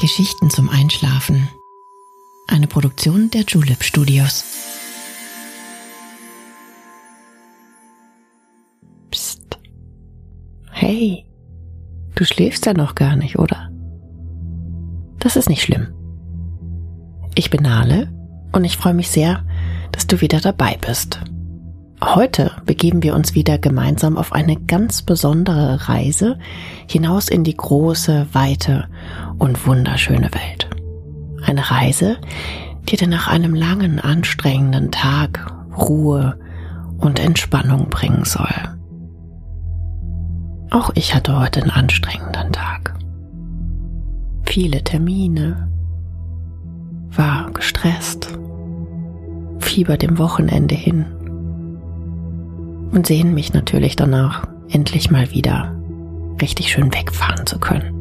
Geschichten zum Einschlafen. Eine Produktion der Julep Studios. Psst. Hey, du schläfst ja noch gar nicht, oder? Das ist nicht schlimm. Ich bin Nale und ich freue mich sehr, dass du wieder dabei bist. Heute begeben wir uns wieder gemeinsam auf eine ganz besondere Reise hinaus in die große, weite und wunderschöne Welt. Eine Reise, die dir nach einem langen, anstrengenden Tag Ruhe und Entspannung bringen soll. Auch ich hatte heute einen anstrengenden Tag. Viele Termine, war gestresst, fieber dem Wochenende hin und sehnen mich natürlich danach, endlich mal wieder richtig schön wegfahren zu können.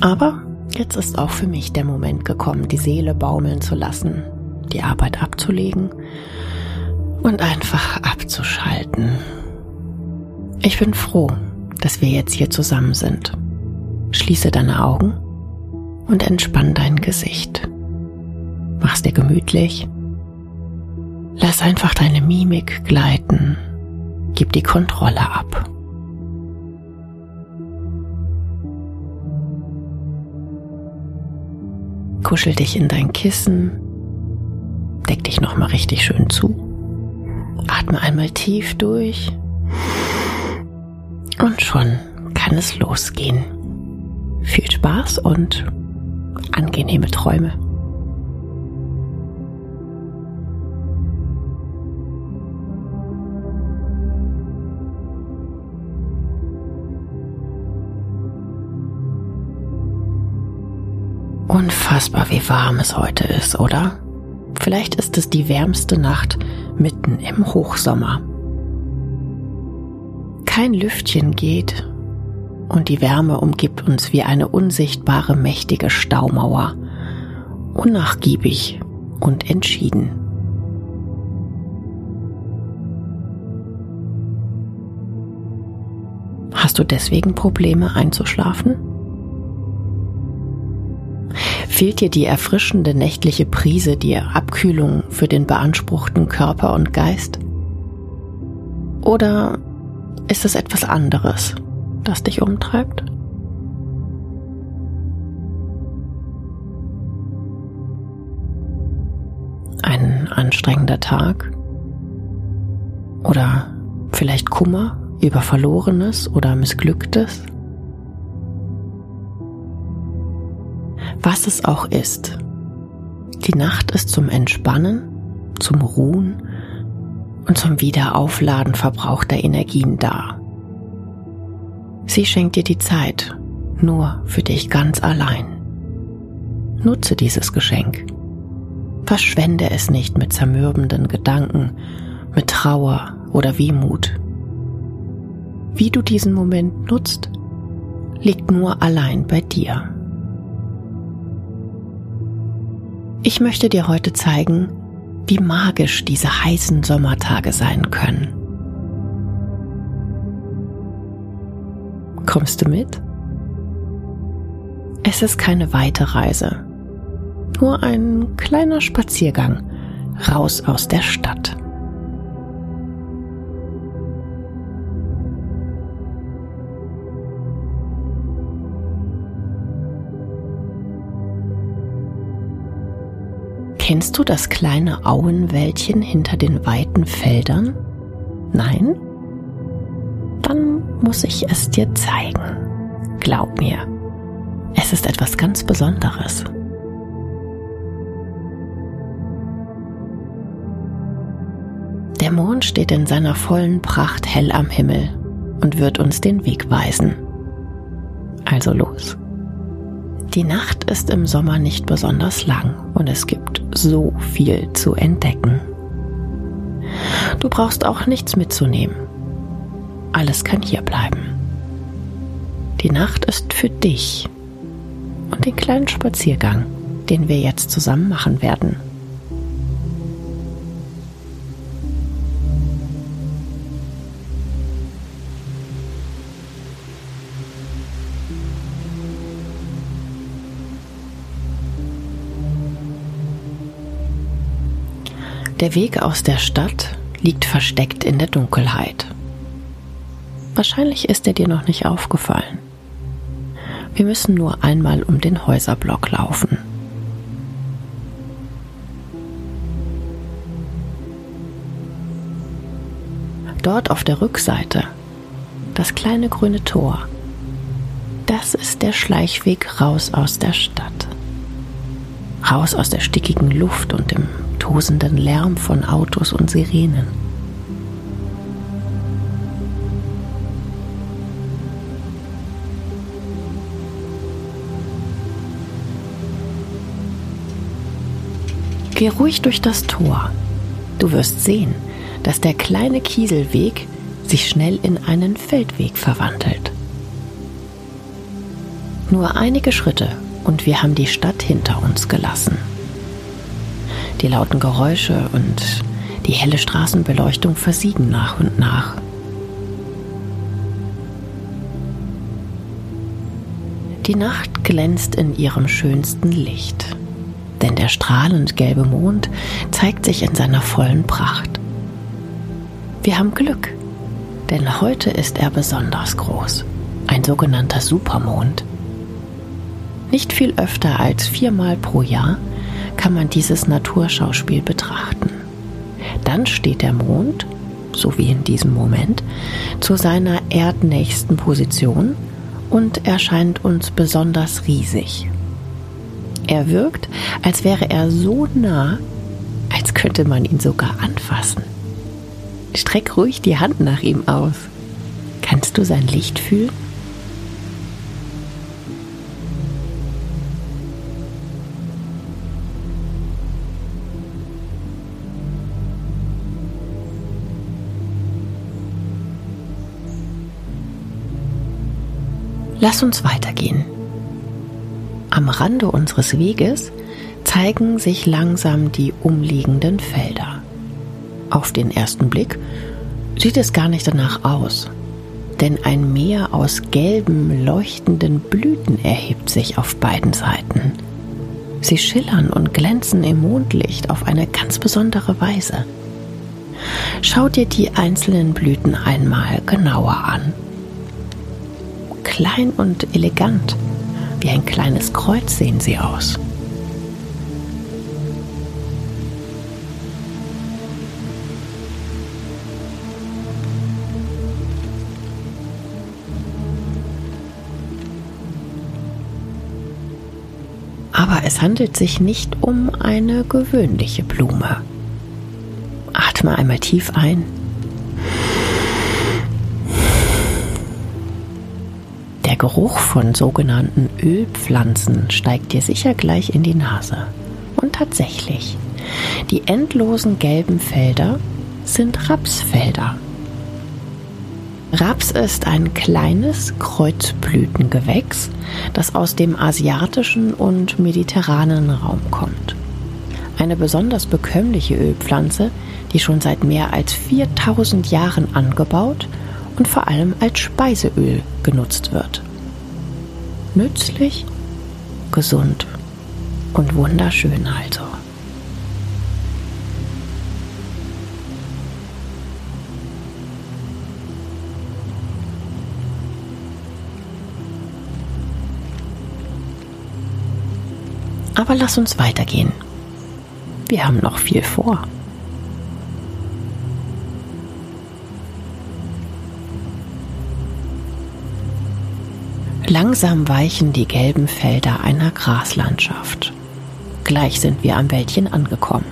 Aber jetzt ist auch für mich der Moment gekommen, die Seele baumeln zu lassen, die Arbeit abzulegen und einfach abzuschalten. Ich bin froh, dass wir jetzt hier zusammen sind. Schließe deine Augen und entspann dein Gesicht. Mach's dir gemütlich. Lass einfach deine Mimik gleiten. Gib die Kontrolle ab. Kuschel dich in dein Kissen. Deck dich nochmal richtig schön zu. Atme einmal tief durch. Und schon kann es losgehen. Viel Spaß und angenehme Träume. Unfassbar, wie warm es heute ist, oder? Vielleicht ist es die wärmste Nacht mitten im Hochsommer. Kein Lüftchen geht und die Wärme umgibt uns wie eine unsichtbare, mächtige Staumauer, unnachgiebig und entschieden. Hast du deswegen Probleme einzuschlafen? Fehlt dir die erfrischende nächtliche Prise, die Abkühlung für den beanspruchten Körper und Geist? Oder ist es etwas anderes? das dich umtreibt? Ein anstrengender Tag? Oder vielleicht Kummer über Verlorenes oder Missglücktes? Was es auch ist, die Nacht ist zum Entspannen, zum Ruhen und zum Wiederaufladen verbrauchter Energien da. Sie schenkt dir die Zeit, nur für dich ganz allein. Nutze dieses Geschenk. Verschwende es nicht mit zermürbenden Gedanken, mit Trauer oder Wehmut. Wie du diesen Moment nutzt, liegt nur allein bei dir. Ich möchte dir heute zeigen, wie magisch diese heißen Sommertage sein können. Kommst du mit? Es ist keine weite Reise, nur ein kleiner Spaziergang raus aus der Stadt. Kennst du das kleine Auenwäldchen hinter den weiten Feldern? Nein? dann muss ich es dir zeigen. Glaub mir, es ist etwas ganz Besonderes. Der Mond steht in seiner vollen Pracht hell am Himmel und wird uns den Weg weisen. Also los. Die Nacht ist im Sommer nicht besonders lang und es gibt so viel zu entdecken. Du brauchst auch nichts mitzunehmen. Alles kann hier bleiben. Die Nacht ist für dich und den kleinen Spaziergang, den wir jetzt zusammen machen werden. Der Weg aus der Stadt liegt versteckt in der Dunkelheit. Wahrscheinlich ist er dir noch nicht aufgefallen. Wir müssen nur einmal um den Häuserblock laufen. Dort auf der Rückseite das kleine grüne Tor. Das ist der Schleichweg raus aus der Stadt. Raus aus der stickigen Luft und dem tosenden Lärm von Autos und Sirenen. Geh ruhig durch das Tor. Du wirst sehen, dass der kleine Kieselweg sich schnell in einen Feldweg verwandelt. Nur einige Schritte und wir haben die Stadt hinter uns gelassen. Die lauten Geräusche und die helle Straßenbeleuchtung versiegen nach und nach. Die Nacht glänzt in ihrem schönsten Licht denn der strahlend gelbe Mond zeigt sich in seiner vollen Pracht. Wir haben Glück, denn heute ist er besonders groß, ein sogenannter Supermond. Nicht viel öfter als viermal pro Jahr kann man dieses Naturschauspiel betrachten. Dann steht der Mond, so wie in diesem Moment, zu seiner erdnächsten Position und erscheint uns besonders riesig. Er wirkt, als wäre er so nah, als könnte man ihn sogar anfassen. Streck ruhig die Hand nach ihm aus. Kannst du sein Licht fühlen? Lass uns weitergehen. Am Rande unseres Weges zeigen sich langsam die umliegenden Felder. Auf den ersten Blick sieht es gar nicht danach aus, denn ein Meer aus gelben, leuchtenden Blüten erhebt sich auf beiden Seiten. Sie schillern und glänzen im Mondlicht auf eine ganz besondere Weise. Schau dir die einzelnen Blüten einmal genauer an. Klein und elegant wie ein kleines Kreuz sehen sie aus. Aber es handelt sich nicht um eine gewöhnliche Blume. Atme einmal tief ein Der Geruch von sogenannten Ölpflanzen steigt dir sicher gleich in die Nase. Und tatsächlich, die endlosen gelben Felder sind Rapsfelder. Raps ist ein kleines Kreuzblütengewächs, das aus dem asiatischen und mediterranen Raum kommt. Eine besonders bekömmliche Ölpflanze, die schon seit mehr als 4000 Jahren angebaut und vor allem als Speiseöl genutzt wird nützlich, gesund und wunderschön also. Aber lass uns weitergehen. Wir haben noch viel vor. Langsam weichen die gelben Felder einer Graslandschaft. Gleich sind wir am Wäldchen angekommen.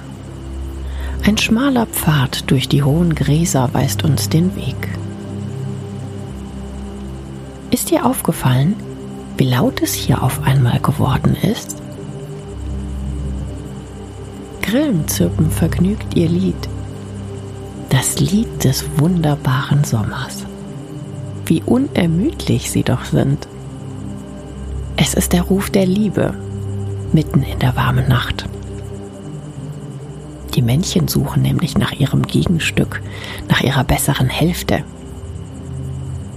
Ein schmaler Pfad durch die hohen Gräser weist uns den Weg. Ist dir aufgefallen, wie laut es hier auf einmal geworden ist? Grillen zirpen vergnügt ihr Lied. Das Lied des wunderbaren Sommers. Wie unermüdlich sie doch sind. Ist der Ruf der Liebe mitten in der warmen Nacht. Die Männchen suchen nämlich nach ihrem Gegenstück, nach ihrer besseren Hälfte.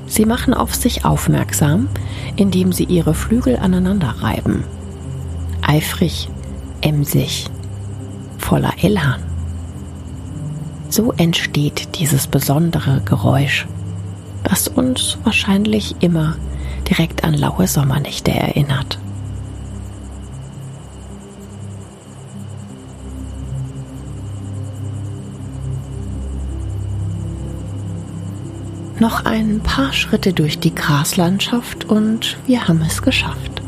Sie machen auf sich aufmerksam, indem sie ihre Flügel aneinander reiben. Eifrig, emsig, voller Elan. So entsteht dieses besondere Geräusch, das uns wahrscheinlich immer direkt an laue Sommernächte erinnert. Noch ein paar Schritte durch die Graslandschaft und wir haben es geschafft.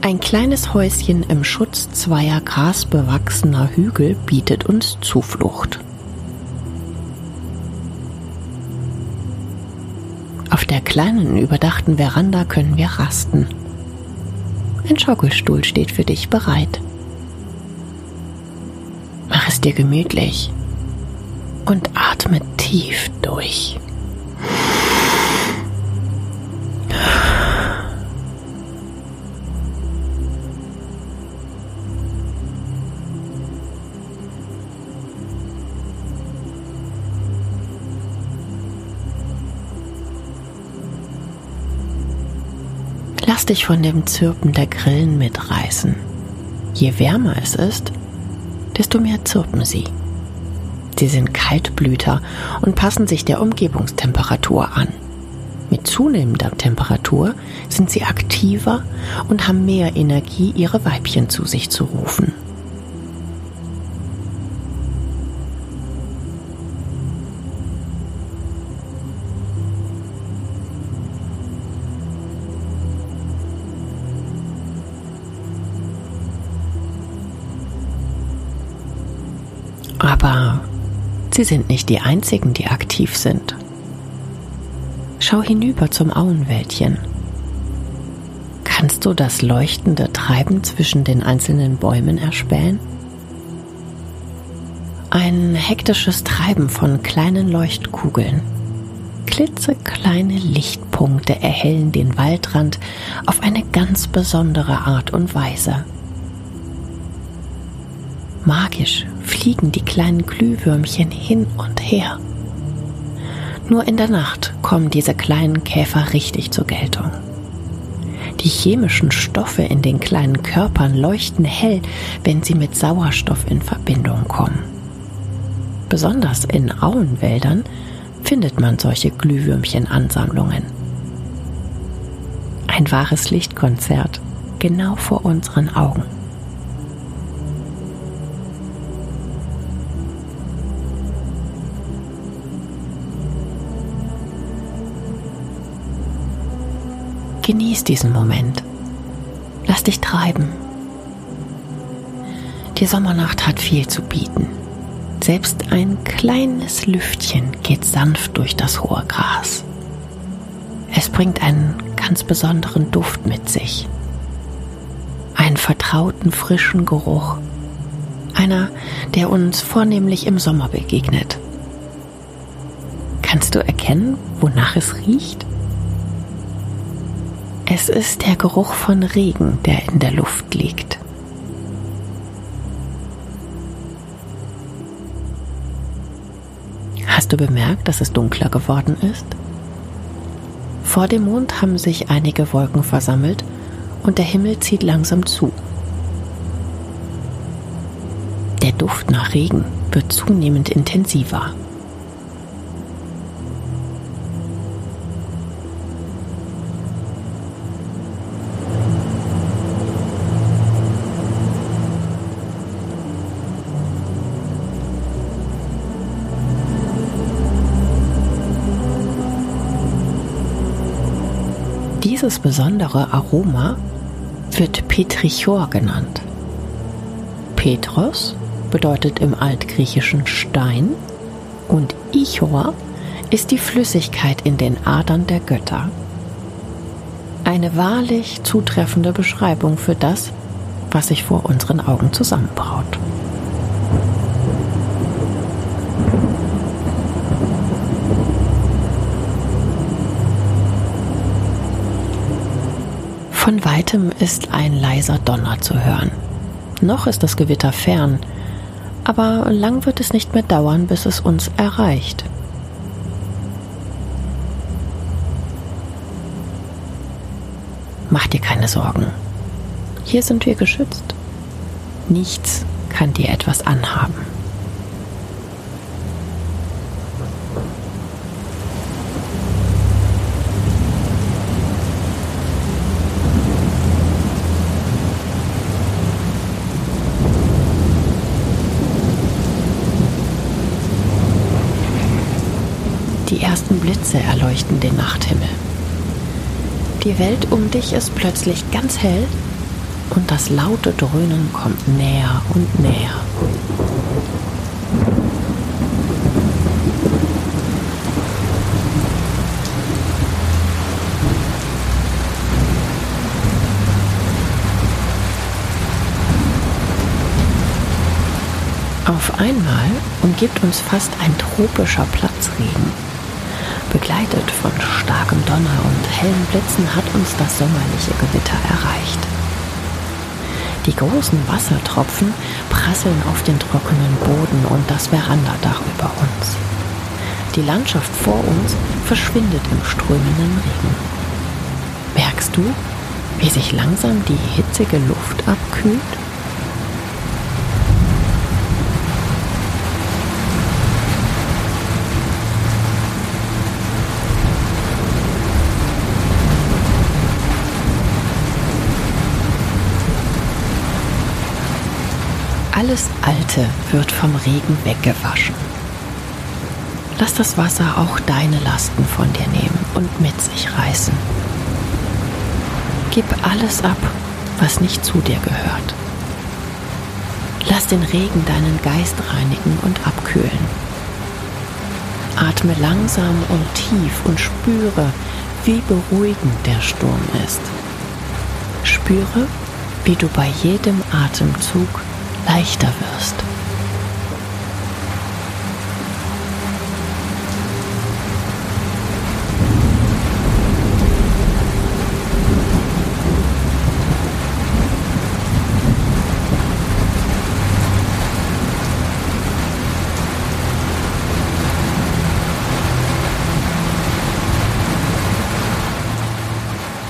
Ein kleines Häuschen im Schutz zweier grasbewachsener Hügel bietet uns Zuflucht. Auf der kleinen überdachten Veranda können wir rasten. Ein Schaukelstuhl steht für dich bereit. Mach es dir gemütlich und atme tief durch. Lass dich von dem Zirpen der Grillen mitreißen. Je wärmer es ist, desto mehr zirpen sie. Sie sind Kaltblüter und passen sich der Umgebungstemperatur an. Mit zunehmender Temperatur sind sie aktiver und haben mehr Energie, ihre Weibchen zu sich zu rufen. Sie sind nicht die einzigen, die aktiv sind. Schau hinüber zum Auenwäldchen. Kannst du das leuchtende Treiben zwischen den einzelnen Bäumen erspähen? Ein hektisches Treiben von kleinen Leuchtkugeln. Klitzekleine Lichtpunkte erhellen den Waldrand auf eine ganz besondere Art und Weise. Magisch fliegen die kleinen Glühwürmchen hin und her. Nur in der Nacht kommen diese kleinen Käfer richtig zur Geltung. Die chemischen Stoffe in den kleinen Körpern leuchten hell, wenn sie mit Sauerstoff in Verbindung kommen. Besonders in Auenwäldern findet man solche Glühwürmchenansammlungen. Ein wahres Lichtkonzert, genau vor unseren Augen. Genieß diesen Moment. Lass dich treiben. Die Sommernacht hat viel zu bieten. Selbst ein kleines Lüftchen geht sanft durch das hohe Gras. Es bringt einen ganz besonderen Duft mit sich. Einen vertrauten frischen Geruch. Einer, der uns vornehmlich im Sommer begegnet. Kannst du erkennen, wonach es riecht? Es ist der Geruch von Regen, der in der Luft liegt. Hast du bemerkt, dass es dunkler geworden ist? Vor dem Mond haben sich einige Wolken versammelt und der Himmel zieht langsam zu. Der Duft nach Regen wird zunehmend intensiver. Dieses besondere Aroma wird Petrichor genannt. Petros bedeutet im Altgriechischen Stein und Ichor ist die Flüssigkeit in den Adern der Götter. Eine wahrlich zutreffende Beschreibung für das, was sich vor unseren Augen zusammenbraut. Von weitem ist ein leiser Donner zu hören. Noch ist das Gewitter fern, aber lang wird es nicht mehr dauern, bis es uns erreicht. Mach dir keine Sorgen. Hier sind wir geschützt. Nichts kann dir etwas anhaben. Ersten Blitze erleuchten den Nachthimmel. Die Welt um dich ist plötzlich ganz hell und das laute Dröhnen kommt näher und näher. Auf einmal umgibt uns fast ein tropischer Platzregen. Begleitet von starkem Donner und hellen Blitzen hat uns das sommerliche Gewitter erreicht. Die großen Wassertropfen prasseln auf den trockenen Boden und das Verandadach über uns. Die Landschaft vor uns verschwindet im strömenden Regen. Merkst du, wie sich langsam die hitzige Luft abkühlt? Alles Alte wird vom Regen weggewaschen. Lass das Wasser auch deine Lasten von dir nehmen und mit sich reißen. Gib alles ab, was nicht zu dir gehört. Lass den Regen deinen Geist reinigen und abkühlen. Atme langsam und tief und spüre, wie beruhigend der Sturm ist. Spüre, wie du bei jedem Atemzug leichter wirst.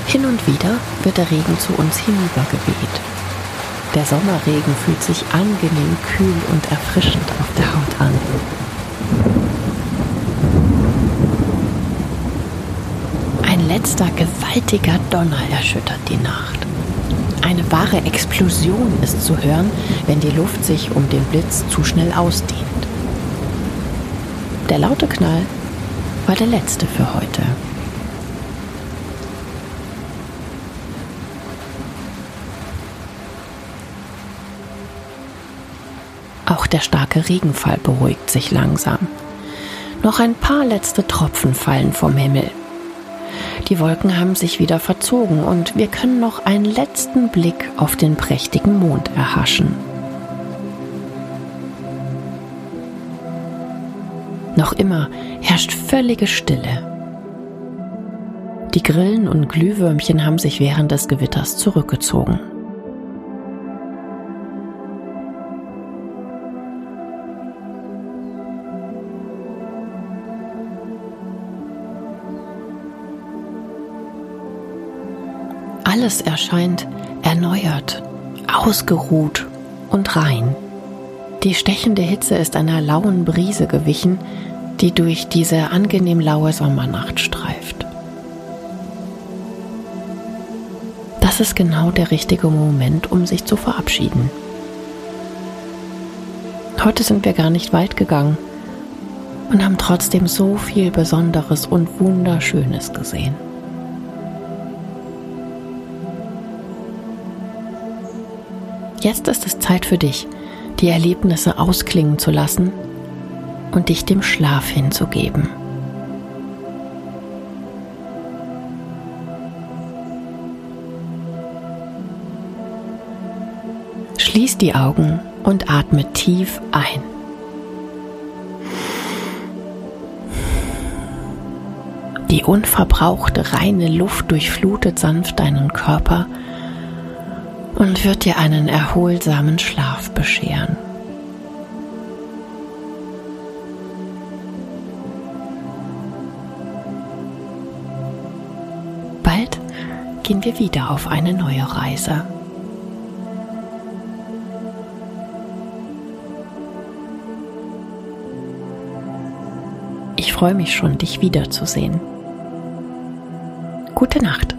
Hin und wieder wird der Regen zu uns hinübergeweht. Der Sommerregen fühlt sich angenehm kühl und erfrischend auf der Haut an. Ein letzter gewaltiger Donner erschüttert die Nacht. Eine wahre Explosion ist zu hören, wenn die Luft sich um den Blitz zu schnell ausdehnt. Der laute Knall war der letzte für heute. Auch der starke Regenfall beruhigt sich langsam. Noch ein paar letzte Tropfen fallen vom Himmel. Die Wolken haben sich wieder verzogen und wir können noch einen letzten Blick auf den prächtigen Mond erhaschen. Noch immer herrscht völlige Stille. Die Grillen und Glühwürmchen haben sich während des Gewitters zurückgezogen. Alles erscheint erneuert, ausgeruht und rein. Die stechende Hitze ist einer lauen Brise gewichen, die durch diese angenehm laue Sommernacht streift. Das ist genau der richtige Moment, um sich zu verabschieden. Heute sind wir gar nicht weit gegangen und haben trotzdem so viel Besonderes und Wunderschönes gesehen. Jetzt ist es Zeit für dich, die Erlebnisse ausklingen zu lassen und dich dem Schlaf hinzugeben. Schließ die Augen und atme tief ein. Die unverbrauchte reine Luft durchflutet sanft deinen Körper und wird dir einen erholsamen Schlaf bescheren. Bald gehen wir wieder auf eine neue Reise. Ich freue mich schon, dich wiederzusehen. Gute Nacht